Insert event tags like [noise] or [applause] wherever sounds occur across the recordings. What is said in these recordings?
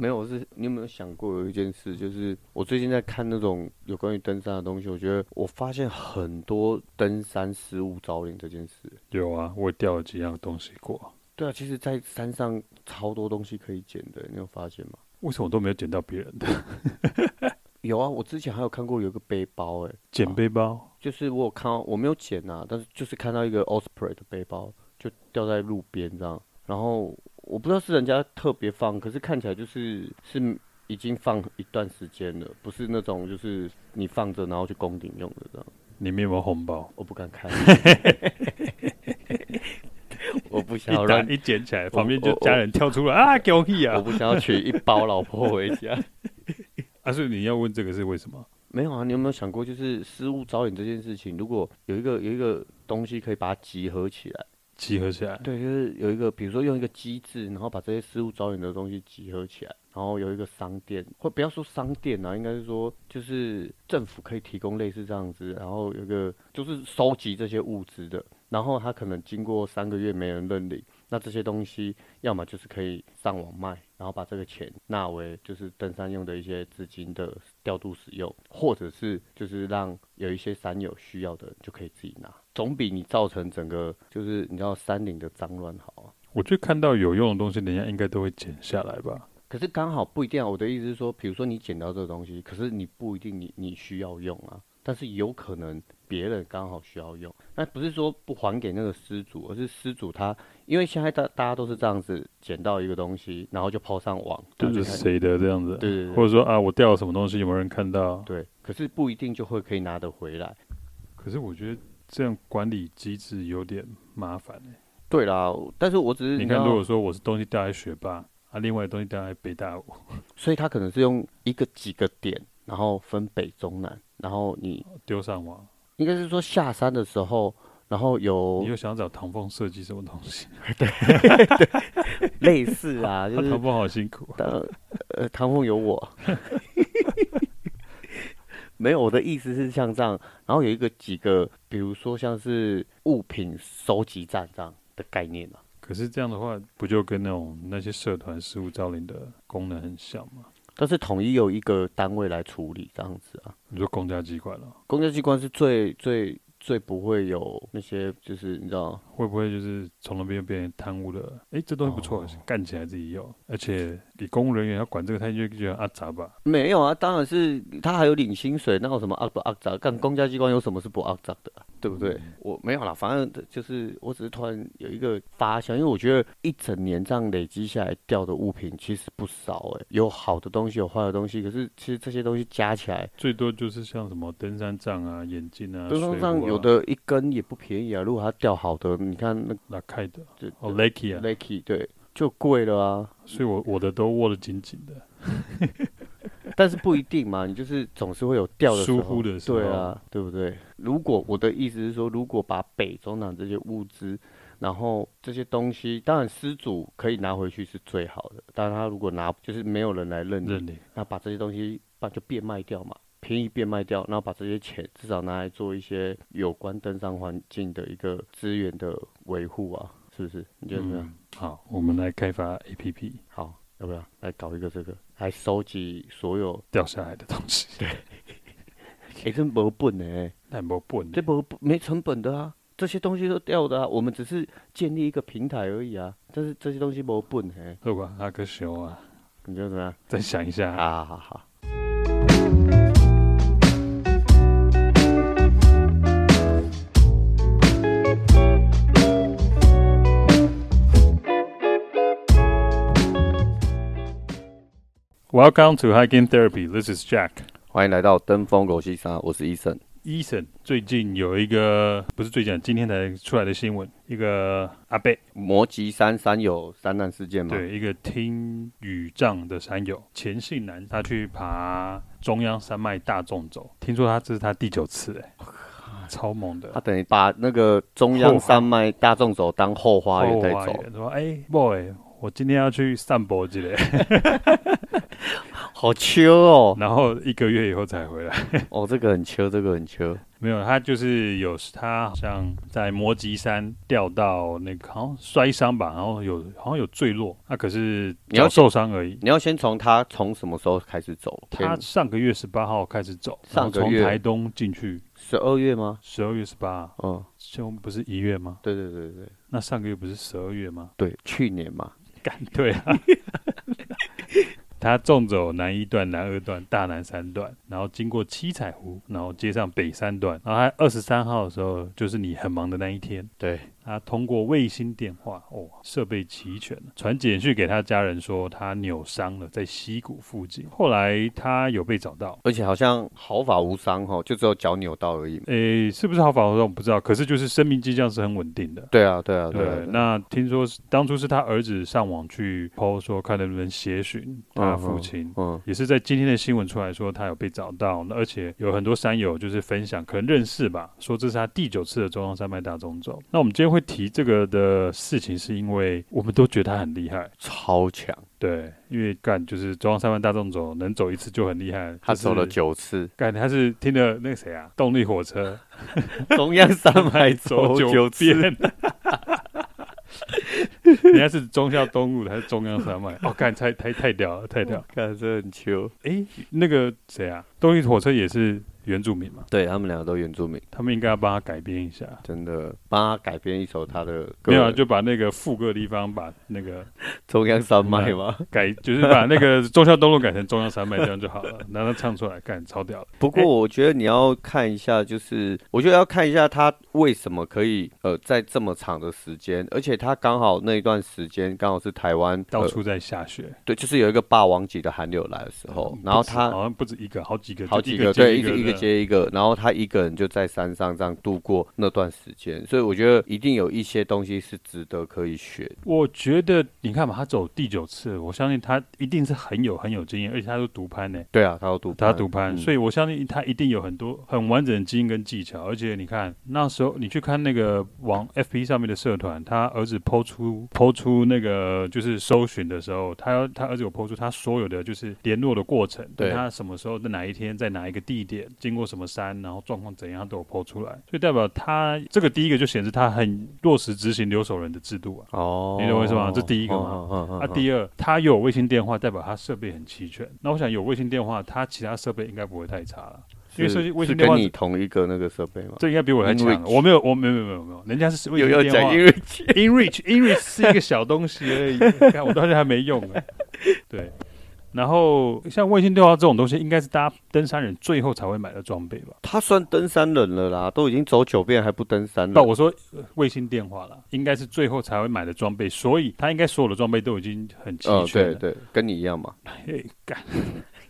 没有，我是你有没有想过有一件事，就是我最近在看那种有关于登山的东西，我觉得我发现很多登山失物招领这件事。有啊，我掉了几样东西过。对啊，其实，在山上超多东西可以捡的，你有发现吗？为什么我都没有捡到别人的？[laughs] 有啊，我之前还有看过有一个背包、欸，哎，捡背包、啊，就是我有看到，我没有捡啊，但是就是看到一个 Osprey 的背包，就掉在路边这样，然后我不知道是人家特别放，可是看起来就是是已经放一段时间了，不是那种就是你放着然后去攻顶用的这样。里面有没有红包？我不敢看。[laughs] 我不想要让一捡起来，旁边就家人跳出来啊，给我屁啊！我不想要娶一包老婆回家。[laughs] 啊，所以你要问这个是为什么？没有啊，你有没有想过，就是失物招领这件事情，如果有一个有一个东西可以把它集合起来，集合起来，对，就是有一个，比如说用一个机制，然后把这些失物招领的东西集合起来，然后有一个商店，或不要说商店啊，应该是说就是政府可以提供类似这样子，然后有一个就是收集这些物资的。然后他可能经过三个月没人认领，那这些东西要么就是可以上网卖，然后把这个钱纳为就是登山用的一些资金的调度使用，或者是就是让有一些山友需要的人就可以自己拿，总比你造成整个就是你知道山林的脏乱好啊。我就看到有用的东西，人家应该都会剪下来吧。可是刚好不一定啊。我的意思是说，比如说你捡到这个东西，可是你不一定你你需要用啊，但是有可能。别人刚好需要用，那不是说不还给那个失主，而是失主他，因为现在大大家都是这样子捡到一个东西，然后就抛上网，这是谁的这样子？对对对，或者说啊，我掉了什么东西，有没有人看到？对，可是不一定就会可以拿得回来。可是我觉得这样管理机制有点麻烦欸。对啦，但是我只是你看，如果说我是东西掉在学霸啊，另外的东西掉在北大，所以他可能是用一个几个点，然后分北中南，然后你丢上网。应该是说下山的时候，然后有你又想找唐风设计什么东西？[laughs] [laughs] 对，类似啊，[laughs] 就是唐风好辛苦。呃，唐风有我，没有我的意思是像这样，然后有一个几个，比如说像是物品收集站这样的概念啊。可是这样的话，不就跟那种那些社团失物招领的功能很像吗？但是统一有一个单位来处理这样子啊，你说公家机关了？公家机关是最最最不会有那些，就是你知道会不会就是从那边变成贪污的？哎、欸，这东西不错，干、哦、起来自己用，而且你公务人员要管这个，他就觉得阿杂吧？没有啊，当然是他还有领薪水，那有什么阿不阿杂？干公家机关有什么是不阿杂的、啊？对不对？嗯、我没有啦，反正就是我只是突然有一个发现，因为我觉得一整年这样累积下来掉的物品其实不少哎、欸，有好的东西，有坏的东西，可是其实这些东西加起来最多就是像什么登山杖啊、眼镜啊。登山杖有的一根也不便宜啊，如果它掉好的，你看那拉开的，就哦，Lucky 啊，Lucky 对，就贵了啊。所以我我的都握得紧紧的。[laughs] 但是不一定嘛，你就是总是会有掉的时候，疏忽的时候，对啊，对不对？如果我的意思是说，如果把北中南这些物资，然后这些东西，当然失主可以拿回去是最好的。但他如果拿，就是没有人来认领，认领，那把这些东西把就变卖掉嘛，便宜变卖掉，然后把这些钱至少拿来做一些有关登山环境的一个资源的维护啊，是不是？你觉得怎么样？嗯，好，我们来开发 APP，好。要不要来搞一个这个，来收集所有掉下来的东西？对，哎，这没本呢，那没本，这没没成本的啊，这些东西都掉的啊，我们只是建立一个平台而已啊，但是这些东西没本哎，好吧，阿哥修啊，你觉得怎么样？再想一下，好好好。Welcome to Hiking Therapy. This is Jack. 欢迎来到登峰狗西山，我是 Eason。Eason 最近有一个不是最近，今天才出来的新闻，一个阿贝摩吉山山友山难事件吗？对，一个听雨障的山友钱姓男，他去爬中央山脉大纵走，听说他这是他第九次，哎，超猛的。他等于把那个中央山脉大纵走当后花园在走。说，哎，boy，我今天要去散步之类。[laughs] [laughs] 好秋哦。然后一个月以后才回来。[laughs] 哦，这个很秋，这个很秋。没有，他就是有他好像在摩吉山掉到那个好像摔伤吧，然后有好像有坠落，那、啊、可是你要受伤而已。你要先从他从什么时候开始走？他上个月十八号开始走，上个月从台东进去。十二月吗？十二月十八。嗯，就不是一月吗？对对对对。那上个月不是十二月吗？对，去年嘛。干对啊。[laughs] 他纵走南一段、南二段、大南三段，然后经过七彩湖，然后接上北三段，然后他二十三号的时候，就是你很忙的那一天。对。他通过卫星电话，哦，设备齐全，传简讯给他家人说他扭伤了，在溪谷附近。后来他有被找到，而且好像毫发无伤哈，就只有脚扭到而已。诶，是不是毫发无伤我不知道，可是就是生命迹象是很稳定的。对啊，对啊，对。那听说当初是他儿子上网去 po 说，看能不能协寻他父亲。嗯，嗯，也是在今天的新闻出来说他有被找到，而且有很多山友就是分享，可能认识吧，说这是他第九次的中央山脉大中走。那我们今天会。会提这个的事情，是因为我们都觉得他很厉害，超强。对，因为干就是中央三万大众走，能走一次就很厉害。他走了九次，干他是听了那个谁啊，动力火车，[laughs] 中央三脉走九遍。[laughs] 人家是忠孝东路的还是中央山脉？哦，干太太太屌了，太屌了，干这很球。哎，那个谁啊，动力火车也是。原住民嘛，对他们两个都原住民，他们应该要帮他改编一下，真的帮他改编一首他的歌。没有，就把那个副歌的地方把那个 [laughs] 中央山脉嘛改，就是把那个中孝东路改成中央山脉这样就好了，然后他唱出来，干超屌。不过我觉得你要看一下，就是我觉得要看一下他为什么可以呃在这么长的时间，而且他刚好那一段时间刚好是台湾到处在下雪，呃，对，就是有一个霸王级的寒流来的时候，然后他好像不止一个，好几个，好几个，对，一个一个。接一个，然后他一个人就在山上这样度过那段时间，所以我觉得一定有一些东西是值得可以学。我觉得你看嘛，他走第九次，我相信他一定是很有很有经验，而且他都独攀呢。对啊，他都独他独攀，嗯，所以我相信他一定有很多很完整的经验跟技巧。而且你看那时候你去看那个往 FP 上面的社团，他儿子 PO 出 PO 出那个就是搜寻的时候，他他儿子有 PO 出他所有的就是联络的过程，对他什么时候在哪一天在哪一个地点。经过什么山，然后状况怎样，他都有 po 出来，所以代表他这个第一个就显示他很落实执行留守人的制度啊。哦，你懂我意思吗？这第一个嘛。啊、哦哦哦，第二，他又有卫星电话，代表他设备很齐全。那我想有卫星电话，他其他设备应该不会太差了。因为卫星电话跟你同一个那个设备嘛，这应该比我还强。我没有，我没有，没有，没有，没有，人家是卫星电话。InReach，InReach，InReach 是一个小东西而已，看我到现在还没用呢。对。然后像卫星电话这种东西，应该是大家登山人最后才会买的装备吧？他算登山人了啦，都已经走九遍还不登山了。那我说卫星电话了，应该是最后才会买的装备，所以他应该所有的装备都已经很齐全了。哦，对对，跟你一样嘛。嘿，[laughs] 干。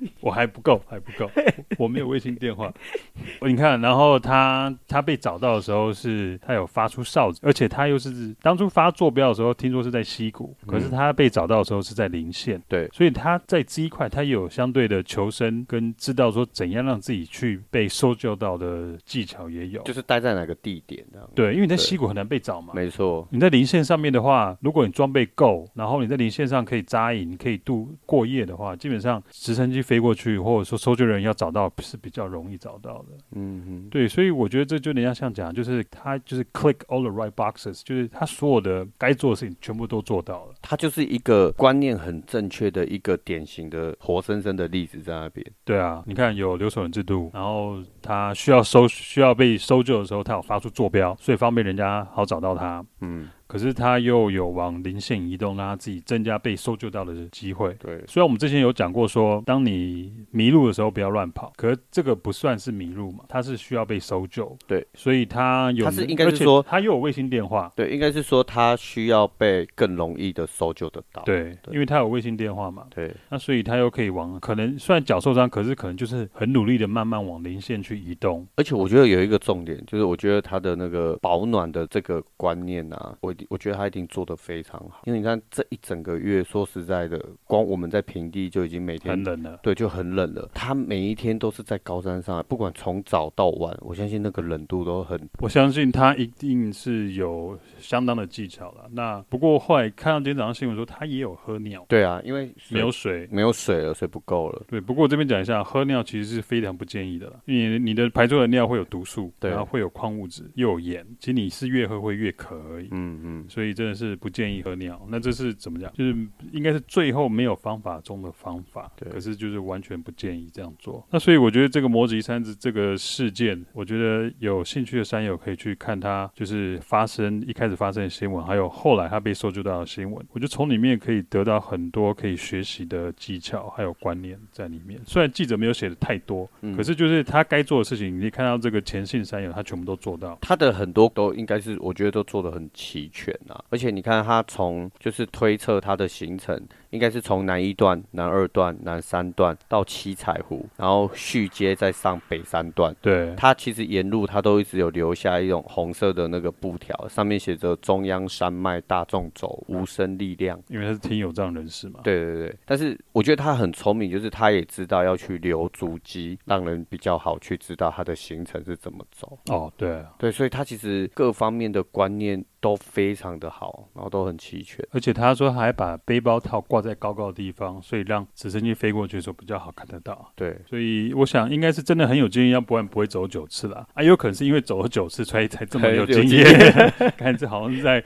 [laughs] 我还不够，还不够，我没有卫星电话。[laughs] 你看，然后他他被找到的时候是，他有发出哨子，而且他又是当初发坐标的时候，听说是在溪谷，可是他被找到的时候是在棱线。对，所以他在这一块，他有相对的求生跟知道说怎样让自己去被搜救到的技巧也有，就是待在哪个地点这样。对，因为你在溪谷很难被找嘛。没错，你在棱线上面的话，如果你装备够，然后你在棱线上可以扎营，可以度过夜的话，基本上直升机。飞过去，或者说搜救人要找到是比较容易找到的。嗯嗯，对，所以我觉得这就人家像讲，就是他就是 click all the right boxes，就是他所有的该做的事情全部都做到了。他就是一个观念很正确的一个典型的活生生的例子在那边。对啊，你看有留守人制度，然后他需要搜需要被搜救的时候，他有发出坐标，所以方便人家好找到他。嗯。可是他又有往零线移动，让他自己增加被搜救到的机会。对，虽然我们之前有讲过说，当你迷路的时候不要乱跑，可是这个不算是迷路嘛，他是需要被搜救。对，所以他有，他是应该是说他又有卫星电话。对，应该是说他需要被更容易的搜救得到。对，对，因为他有卫星电话嘛。对，那所以他又可以往可能虽然脚受伤，可是可能就是很努力的慢慢往零线去移动。而且我觉得有一个重点，就是我觉得他的那个保暖的这个观念啊，我。定，我觉得他一定做得非常好，因为你看这一整个月，说实在的，光我们在平地就已经每天很冷了，对，就很冷了。他每一天都是在高山上，不管从早到晚，我相信那个冷度都很。我相信他一定是有相当的技巧了。那不过后来看到今天早上新闻说，他也有喝尿。对啊，因为没有水，没有水了，水不够了。对，不过这边讲一下，喝尿其实是非常不建议的了，因为你的排出的尿会有毒素，对，然后会有矿物质，又有盐。其实你是越喝会越渴而已。嗯嗯，所以真的是不建议喝尿。那这是怎么讲？就是应该是最后没有方法中的方法。对，可是就是完全不建议这样做。那所以我觉得这个摩吉山子这个事件，我觉得有兴趣的山友可以去看它，就是发生一开始发生的新闻，还有后来他被搜救到的新闻。我觉得从里面可以得到很多可以学习的技巧，还有观念在里面。虽然记者没有写的太多，嗯，可是就是他该做的事情，你看到这个前信山友他全部都做到。他的很多都应该是我觉得都做的很齐全啊，而且你看他从就是推测他的行程。应该是从南一段、南二段、南三段到七彩湖，然后续接再上北三段。对，它其实沿路它都一直有留下一种红色的那个布条，上面写着“中央山脉大众走，无声力量”。因为他是听有障人士嘛。对对对，但是我觉得他很聪明，就是他也知道要去留足迹，让人比较好去知道他的行程是怎么走。哦，对对，所以他其实各方面的观念。都非常的好，然后都很齐全，而且他说还把背包套挂在高高的地方，所以让直升机飞过去的时候比较好看得到。对，所以我想应该是真的很有经验，要不然不会走九次了。[laughs] 啊，有可能是因为走了九次，所以才这么有经验。[laughs] 看这好像是在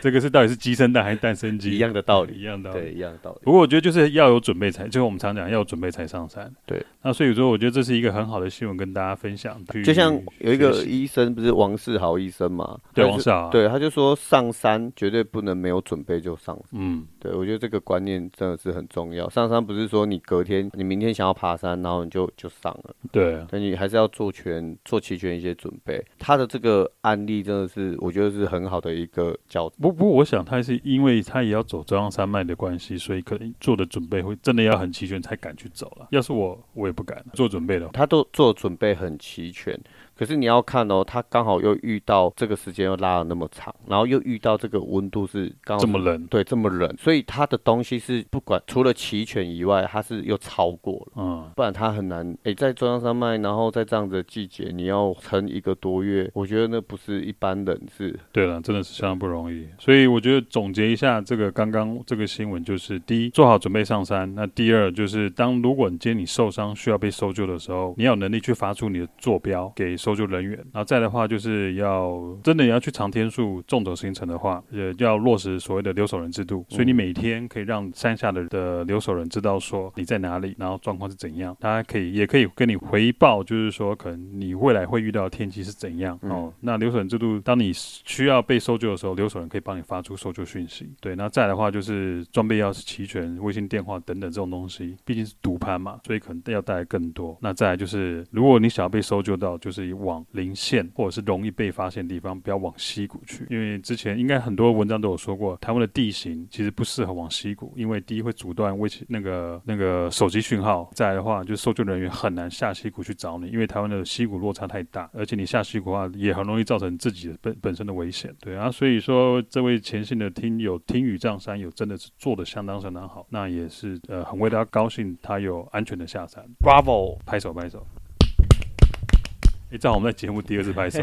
这个是到底是鸡生蛋还是蛋生鸡？一样的道理，一样的道理，对，一样的道理。不过我觉得就是要有准备才，就是我们常讲要有准备才上山。对，那所以说我觉得这是一个很好的新闻跟大家分享。就像有一个医生，不是王世豪医生嘛？对，王世豪，对，他就说上山。山绝对不能没有准备就上。嗯，对，我觉得这个观念真的是很重要。上山不是说你隔天、你明天想要爬山，然后你就就上了。对啊，但你还是要做全、做齐全一些准备。他的这个案例真的是，我觉得是很好的一个教。不不过，我想他是因为他也要走中央山脉的关系，所以可能做的准备会真的要很齐全才敢去走了。要是我，我也不敢做准备的。他都做准备很齐全。可是你要看哦，他刚好又遇到这个时间又拉了那么长，然后又遇到这个温度是刚好这么冷，对，这么冷，所以他的东西是不管除了齐全以外，他是又超过了，嗯，不然他很难。哎，在中央山脉，然后在这样的季节，你要撑一个多月，我觉得那不是一般人是。对了，真的是相当不容易。所以我觉得总结一下这个刚刚这个新闻，就是第一，做好准备上山；那第二，就是当如果你今天你受伤需要被搜救的时候，你要有能力去发出你的坐标给搜。搜救人员，然后再的话就是要真的要去长天数纵走行程的话，也要落实所谓的留守人制度。所以你每天可以让山下的的留守人知道说你在哪里，然后状况是怎样。他可以也可以跟你回报，就是说可能你未来会遇到的天气是怎样。哦，那留守人制度，当你需要被搜救的时候，留守人可以帮你发出搜救讯息。对，那再的话就是装备要是齐全，卫星电话等等这种东西，毕竟是独攀嘛，所以可能要带来更多。那再来就是，如果你想要被搜救到，就是往零线或者是容易被发现的地方，不要往溪谷去，因为之前应该很多文章都有说过，台湾的地形其实不适合往溪谷，因为第一会阻断卫那个那个手机讯号，再来的话就是搜救人员很难下溪谷去找你，因为台湾的溪谷落差太大，而且你下溪谷的话也很容易造成自己的本本身的危险。对啊，所以说这位前线的听友听雨藏山友真的是做的相当相当好，那也是呃很为他高兴，他有安全的下山，Bravo，拍手拍手。哎，正好我们在节目第二次拍手，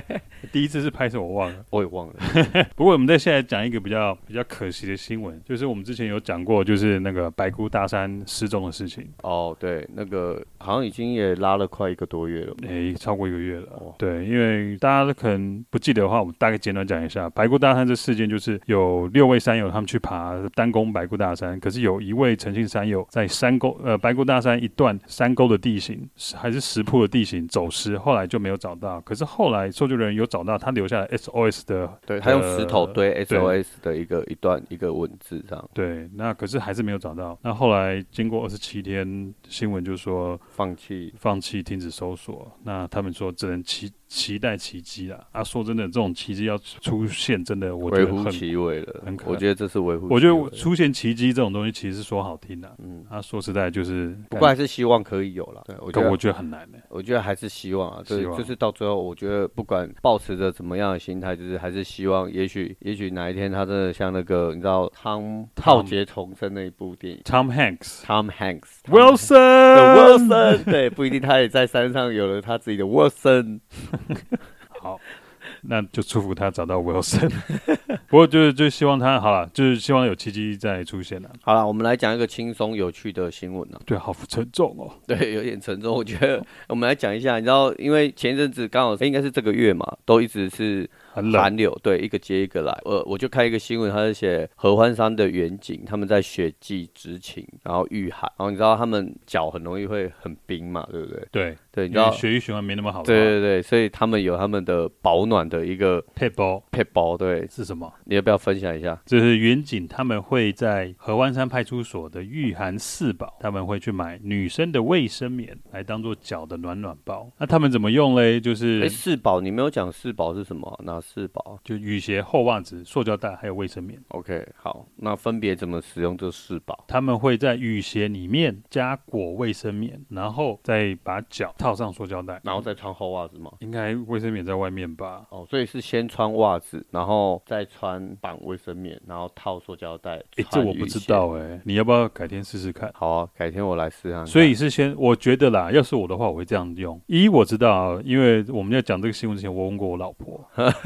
[laughs] 第一次是拍手我忘了，我也忘了。[laughs] 不过我们在现在讲一个比较比较可惜的新闻，就是我们之前有讲过，就是那个白姑大山失踪的事情。哦，对，那个好像已经也拉了快一个多月了，哎，超过一个月了。哦，对，因为大家可能不记得的话，我们大概简短讲一下白姑大山这事件，就是有六位山友他们去爬单攻白姑大山，可是有一位诚信山友在山沟呃白姑大山一段山沟的地形还是石铺的地形走失后。后来就没有找到，可是后来搜救人员有找到他留下来 SOS 的，对，他用石头堆 SOS 的一个一段一个文字这样。对，那可是还是没有找到。那后来经过二十七天，新闻就说放弃，放弃，停止搜索。那他们说只能期期待奇迹了。啊，说真的，这种奇迹要出现，真的我觉得很微乎其微了。很可我觉得这是微乎。我觉得出现奇迹这种东西，其实是说好听的。嗯，他说实在就是，不过还是希望可以有了。对，我觉得我觉得很难的。我觉得还是希望啊。啊，对，就是到最后，我觉得不管保持着怎么样的心态，就是还是希望，也许也许哪一天他真的像那个你知道汤浩劫重生那一部电影，Tom Hanks，Tom Hanks，Wilson，Wilson，对，不一定他也在山上有了他自己的 Wilson。好。那就祝福他找到 Wilson，不过就是就希望他好了，就是希望有奇迹再出现了。好了，我们来讲一个轻松有趣的新闻呢。对，好沉重哦。对，有点沉重。我觉得我们来讲一下，你知道，因为前一阵子刚好应该是这个月嘛，都一直是。很寒流，对，一个接一个来。呃，我就看一个新闻，他是写合欢山的远景，他们在雪季执勤，然后遇寒，然后你知道他们脚很容易会很冰嘛，对不对？对对，你知道血液循环没那么好。对对对，所以他们有他们的保暖的一个配包，配包，对，是什么？你要不要分享一下？就是员警他们会在合湾山派出所的御寒四宝，他们会去买女生的卫生棉来当做脚的暖暖包。那他们怎么用嘞？就是哎，四宝，你没有讲四宝是什么？那四宝就雨鞋、厚袜子、塑胶袋，还有卫生棉。OK，好，那分别怎么使用这四宝？他们会在雨鞋里面加裹卫生棉，然后再把脚套上塑胶袋，然后再穿厚袜子吗？应该卫生棉在外面吧？哦，所以是先穿袜子，然后再穿绑卫生棉，然后套塑胶袋。哎，这我不知道哎、欸，你要不要改天试试看？好啊，改天我来试试。所以是先，我觉得啦，要是我的话，我会这样用。一我知道啊，因为我们要讲这个新闻之前，我问过我老婆，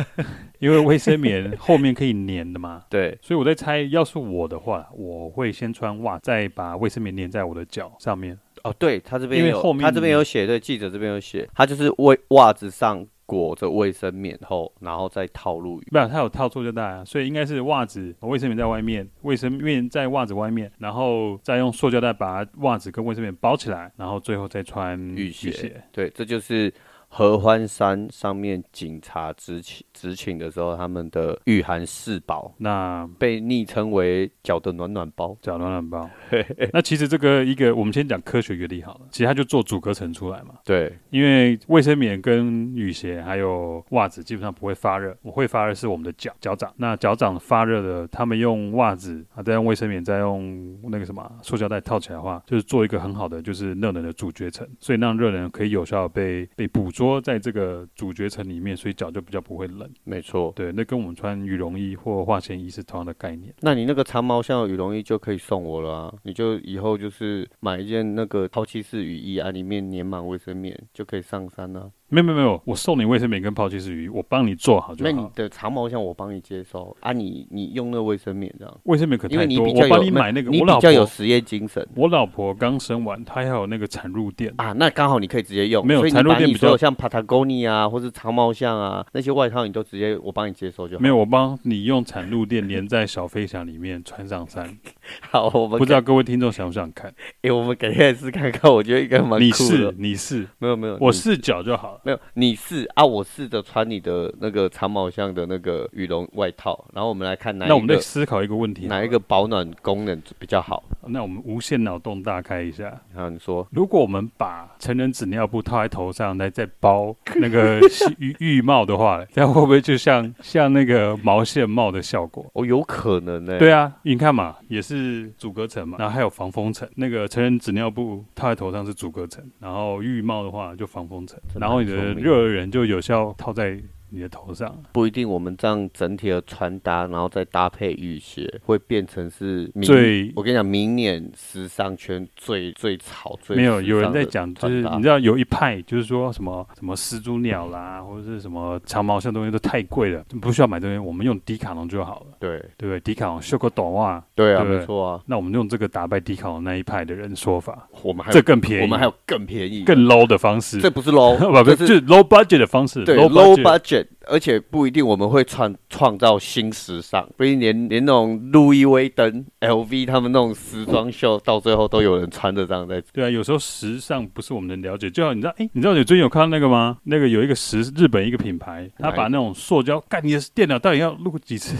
[laughs] 因为。卫生棉后面可以粘的嘛？对，所以我在猜，要是我的话，我会先穿袜，再把卫生棉粘在我的脚上面。哦，对，他这边因为后面他这边有写，对，记者这边有写，他就是卫袜子上裹着卫生棉后，然后再套入雨。不是，他有套塑胶袋啊，所以应该是袜子、卫生棉在外面，卫生棉在袜子外面，然后再用塑胶袋把袜子跟卫生棉包起来，然后最后再穿。雨鞋对，这就是。合欢山上面警察执勤执勤的时候，他们的御寒四宝，那被昵称为脚的暖暖包，脚暖暖包。[laughs] 那其实这个一个，我们先讲科学原理好了。其实它就做阻隔层出来嘛。对，因为卫生棉跟雨鞋还有袜子基本上不会发热，我会发热是我们的脚脚掌。那脚掌发热的，他们用袜子啊，再用卫生棉，再用那个什么塑胶袋套起来的话，就是做一个很好的就是热能的阻绝层，所以让热能可以有效的被被捕捉。说在这个主角层里面，所以脚就比较不会冷。没错，对，那跟我们穿羽绒衣或化纤衣是同样的概念。那你那个长毛像羽绒衣就可以送我了啊！你就以后就是买一件那个抛弃式雨衣啊，里面粘满卫生棉，就可以上山了啊。没有没有没有，我送你卫生棉跟抛弃式雨衣，我帮你做好就好。那你的长毛象我帮你接收啊你，你你用那个卫生棉这样。卫生棉可太多，因为你比较有，我帮你买那个。你比较有实验精神。我老婆刚生完，她要有那个产褥垫啊，那刚好你可以直接用。没有产褥垫比较像 Patagonia 啊，或是长毛象啊那些外套，你都直接我帮你接收就好。没有，我帮你用产褥垫连在小飞翔里面穿上山。[laughs] 好，我们不知道各位听众想不想看？哎、欸，我们改天来试看看，我觉得应该蛮酷的。你试，你试，没有没有，我试脚就好了。没有，你试啊，我试着穿你的那个长毛象的那个羽绒外套，然后我们来看哪一个。那我们再思考一个问题，哪一个保暖功能比较好？那我们无限脑洞大开一下。好，你说，如果我们把成人纸尿布套在头上来再包那个浴浴帽的话，这样会不会就像 [laughs] 像那个毛线帽的效果？哦，有可能呢、欸。对啊，你看嘛，也是阻隔层嘛，然后还有防风层。那个成人纸尿布套在头上是阻隔层，然后浴帽的话就防风层，然后你的热的人就有效套在。你的头上不一定，我们这样整体的穿搭，然后再搭配雨鞋，会变成是最。我跟你讲，明年时尚圈最最潮最没有有人在讲，就是你知道有一派就是说什么什么始祖鸟啦，或者是什么长毛象东西都太贵了，不需要买东西，我们用迪卡侬就好了。对对不对？迪卡侬秀个短袜，对啊，没错啊。那我们用这个打败迪卡侬那一派的人说法，我们还这更便宜，我们还有更便宜、更 low 的方式。这不是 low，[laughs] 不是就是 low budget 的方式，对 low budget。而且不一定我们会创创造新时尚，不一定连连那种路易威登、LV 他们那种时装秀，到最后都有人穿着这样在。对啊，有时候时尚不是我们能了解。就好你知道，哎、你知道你最近有看到那个吗？那个有一个时日本一个品牌，他把那种塑胶，干你的电脑到底要录几次？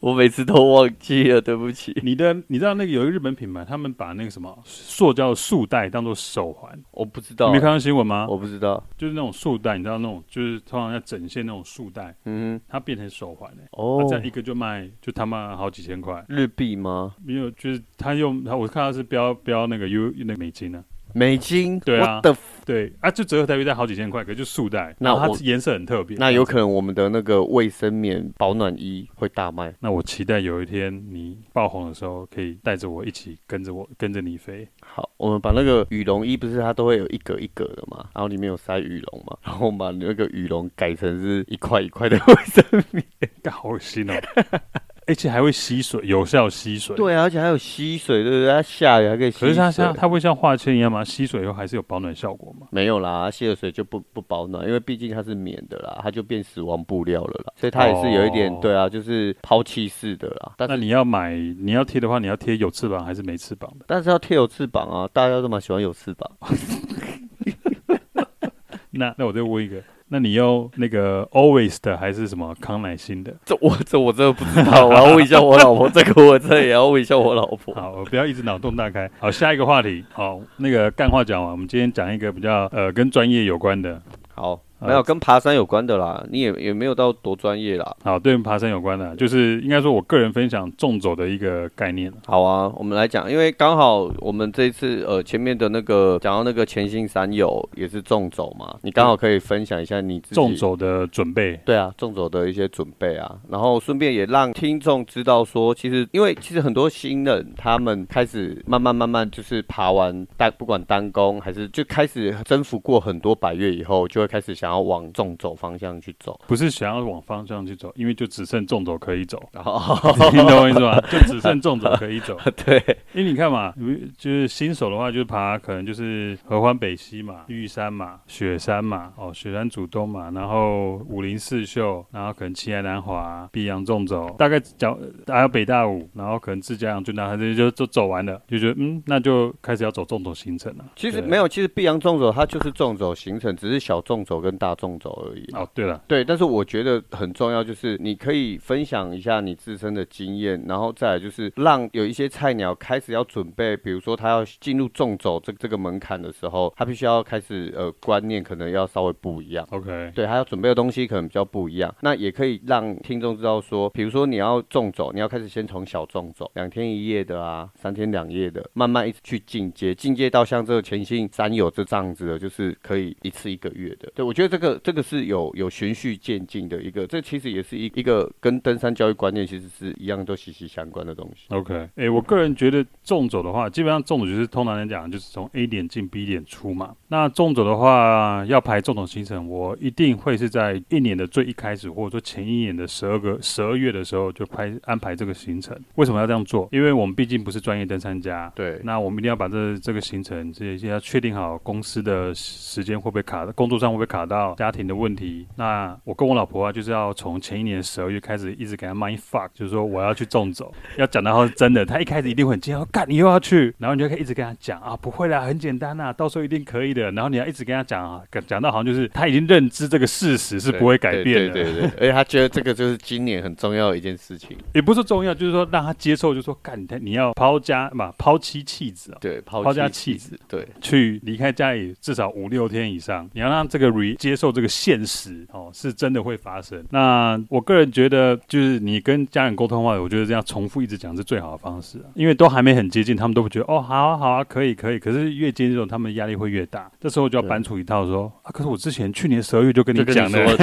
我每次都忘记了，对不起。你的，你知道那个有一个日本品牌，他们把那个什么塑胶束带当做手环，我不知道，你没看到新闻吗？我不知道，就是那种束带，你知道那种就是通常要整线那种束带，嗯哼，它变成手环嘞，哦，这样一个就卖就他妈好几千块日币吗？没有，就是他用他我看他是标标那个 U 那个美金呢、啊。美金，对啊 the 对啊，就折合台币在好几千块，可就束带，那它颜色很特别。那有可能我们的那个卫生棉保暖衣会大卖。那我期待有一天你爆红的时候，可以带着我一起跟着我跟着你飞。好，我们把那个羽绒衣不是它都会有一格一格的嘛，然后里面有塞羽绒嘛，然后我们把那个羽绒改成是一块一块的 [laughs] 卫生棉，[laughs] 好恶心哦。而且还会吸水，有效吸水。对啊，而且还有吸水，对不对？它下雨还可以吸水。可是它像它会像化纤一样吗？吸水以后还是有保暖效果吗？没有啦，它吸了水就不不保暖，因为毕竟它是棉的啦，它就变死亡布料了啦，所以它也是有一点、哦、对啊，就是抛弃式的啦。但是那你要买你要贴的话，你要贴有翅膀还是没翅膀的？但是要贴有翅膀啊，大家都蛮喜欢有翅膀。[laughs] 那那我再问一个。那你用那个 Always 的还是什么康乃馨的？这我这我真的不知道，我要问一下我老婆。这个我这也要问一下我老婆。好，我不要一直脑洞大开。好，下一个话题。好，那个干话讲完，我们今天讲一个比较呃跟专业有关的。好。没有跟爬山有关的啦，你也也没有到多专业啦。好，对爬山有关的，就是应该说我个人分享纵走的一个概念。好啊，我们来讲，因为刚好我们这一次呃前面的那个讲到那个前行山友也是纵走嘛，你刚好可以分享一下你自己纵走的准备。对啊，纵走的一些准备啊，然后顺便也让听众知道说，其实因为其实很多新人他们开始慢慢慢慢就是爬完单不管单攻还是就开始征服过很多百岳以后，就会开始想要往纵走方向去走，不是想要往方向去走，因为就只剩纵走可以走。[laughs] 你懂我意思吗？就只剩纵走可以走。[laughs] 对，因为你看嘛，就是新手的话，就是爬可能就是合欢北溪嘛、玉山嘛、雪山嘛、哦雪山主东嘛，然后武林四秀，然后可能七海南华、碧阳纵走，大概讲还有北大武，然后可能自嘉阳就那这就就走完了，就觉得嗯，那就开始要走纵走行程了。其实没有，其实碧阳纵走它就是纵走行程，只是小纵走跟大众走而已。哦，对了，对，但是我觉得很重要，就是你可以分享一下你自身的经验，然后再来就是让有一些菜鸟开始要准备，比如说他要进入纵走这这个门槛的时候，他必须要开始呃观念可能要稍微不一样。OK，对，他要准备的东西可能比较不一样。那也可以让听众知道说，比如说你要纵走，你要开始先从小纵走，两天一夜的啊，三天两夜的，慢慢一直去进阶，进阶到像这个潜心山友这样子的，就是可以一次一个月的。对，我觉得这个这个是有有循序渐进的一个，这其实也是一一个跟登山教育观念其实是一样，都息息相关的东西。OK，哎、欸，我个人觉得纵走的话，基本上纵走就是通常来讲就是从 A 点进 B 点出嘛。那纵走的话，要排纵走行程，我一定会是在一年的最一开始，或者说前一年的十二个十二月的时候就排安排这个行程。为什么要这样做？因为我们毕竟不是专业登山家，对，那我们一定要把这这个行程这些要确定好，公司的时间会不会卡，工作上会不会卡到家庭的问题。那我跟我老婆啊，就是要从前一年十二月开始，一直给她 mind fuck，就是说我要去纵走，[laughs] 要讲到是真的。她一开始一定会很惊讶，干你又要去，然后你就可以一直跟她讲啊，不会啦，很简单呐，到时候一定可以的。然后你要一直跟她讲啊，讲到好像就是她已经认知这个事实是不会改变的，对对对，对，而且她觉得这个就是今年很重要的一件事情，[laughs] 也不是重要，就是说让她接受，就是说干你你要抛家嘛，抛妻弃子啊，对，抛家弃子，对，去离开家里至少五六天以上，你要让这个 re 接受这个现实哦，是真的会发生。那我个人觉得，就是你跟家人沟通的话，我觉得这样重复一直讲是最好的方式啊。因为都还没很接近，他们都会觉得哦，好啊，好啊，可以，可以。可是越接近这种，他们压力会越大。这时候就要搬出一套说啊，可是我之前去年十二月就跟你讲了，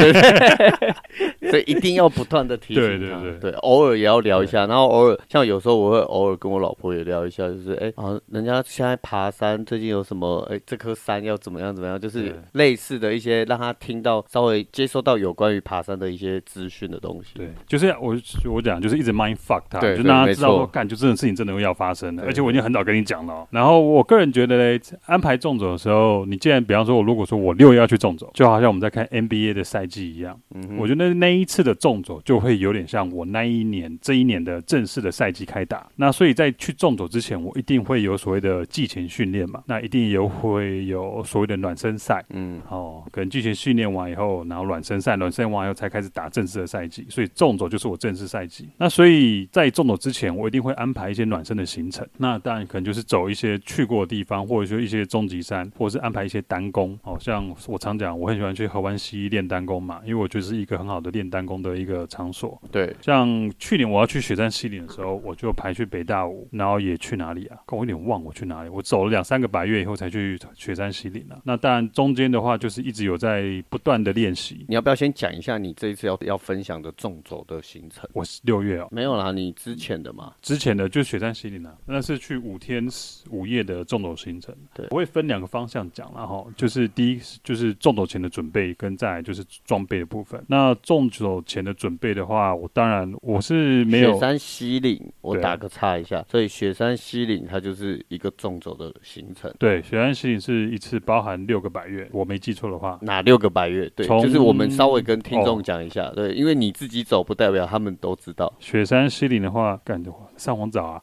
[laughs] [laughs] 所以一定要不断的提醒他。对对对对，偶尔也要聊一下，然后偶尔像有时候我会偶尔跟我老婆也聊一下，就是哎，啊，人家现在爬山最近有什么？哎，这颗山要怎么样怎么样？就是类似的一些让他听到，稍微接收到有关于爬山的一些资讯的东西，对，就是我我讲，就是一直 mind fuck 他，就让他知道说，干，就这种事情真的会要发生的，而且我已经很早跟你讲了。然后我个人觉得嘞，安排纵走的时候，你既然比方说，我如果说我六月要去纵走，就好像我们在看 NBA 的赛季一样，嗯，我觉得那一次的纵走就会有点像我那一年这一年的正式的赛季开打。那所以在去纵走之前，我一定会有所谓的季前训练嘛，那一定也会有所谓的暖身赛，嗯，哦，可能季前训练完以后，然后暖身赛，暖身完以后才开始打正式的赛季，所以纵走就是我正式赛季。那所以在纵走之前，我一定会安排一些暖身的行程。那当然可能就是走一些去过的地方，或者说一些终极山，或者是安排一些单攻。好像我常讲，我很喜欢去合欢溪练单攻嘛，因为我觉得是一个很好的练练单攻的一个场所。对，像去年我要去雪山西岭的时候，我就排去北大武，然后也去哪里啊？我有点忘我去哪里。我走了两三个百月以后才去雪山西岭啊。那当然中间的话就是一直有在不断的练习。你要不要先讲一下你这一次要要分享的纵走的行程？我是六月哦，没有啦，你之前的嘛，之前的就是雪山西岭啊，那是去五天五夜的纵走行程。对，我会分两个方向讲了哈，就是第一就是纵走前的准备，跟再来就是装备的部分。那纵走前的准备的话，我当然我是没有。雪山西岭，我打个叉一下，所以雪山西岭它就是一个纵走的行程。对，雪山西岭是一次包含六个百月，我没记错的话。哪六个百月？对，就是我们稍微跟听众讲一下，哦，对，因为你自己走不代表他们都知道。雪山西岭的话，干的话上网找啊。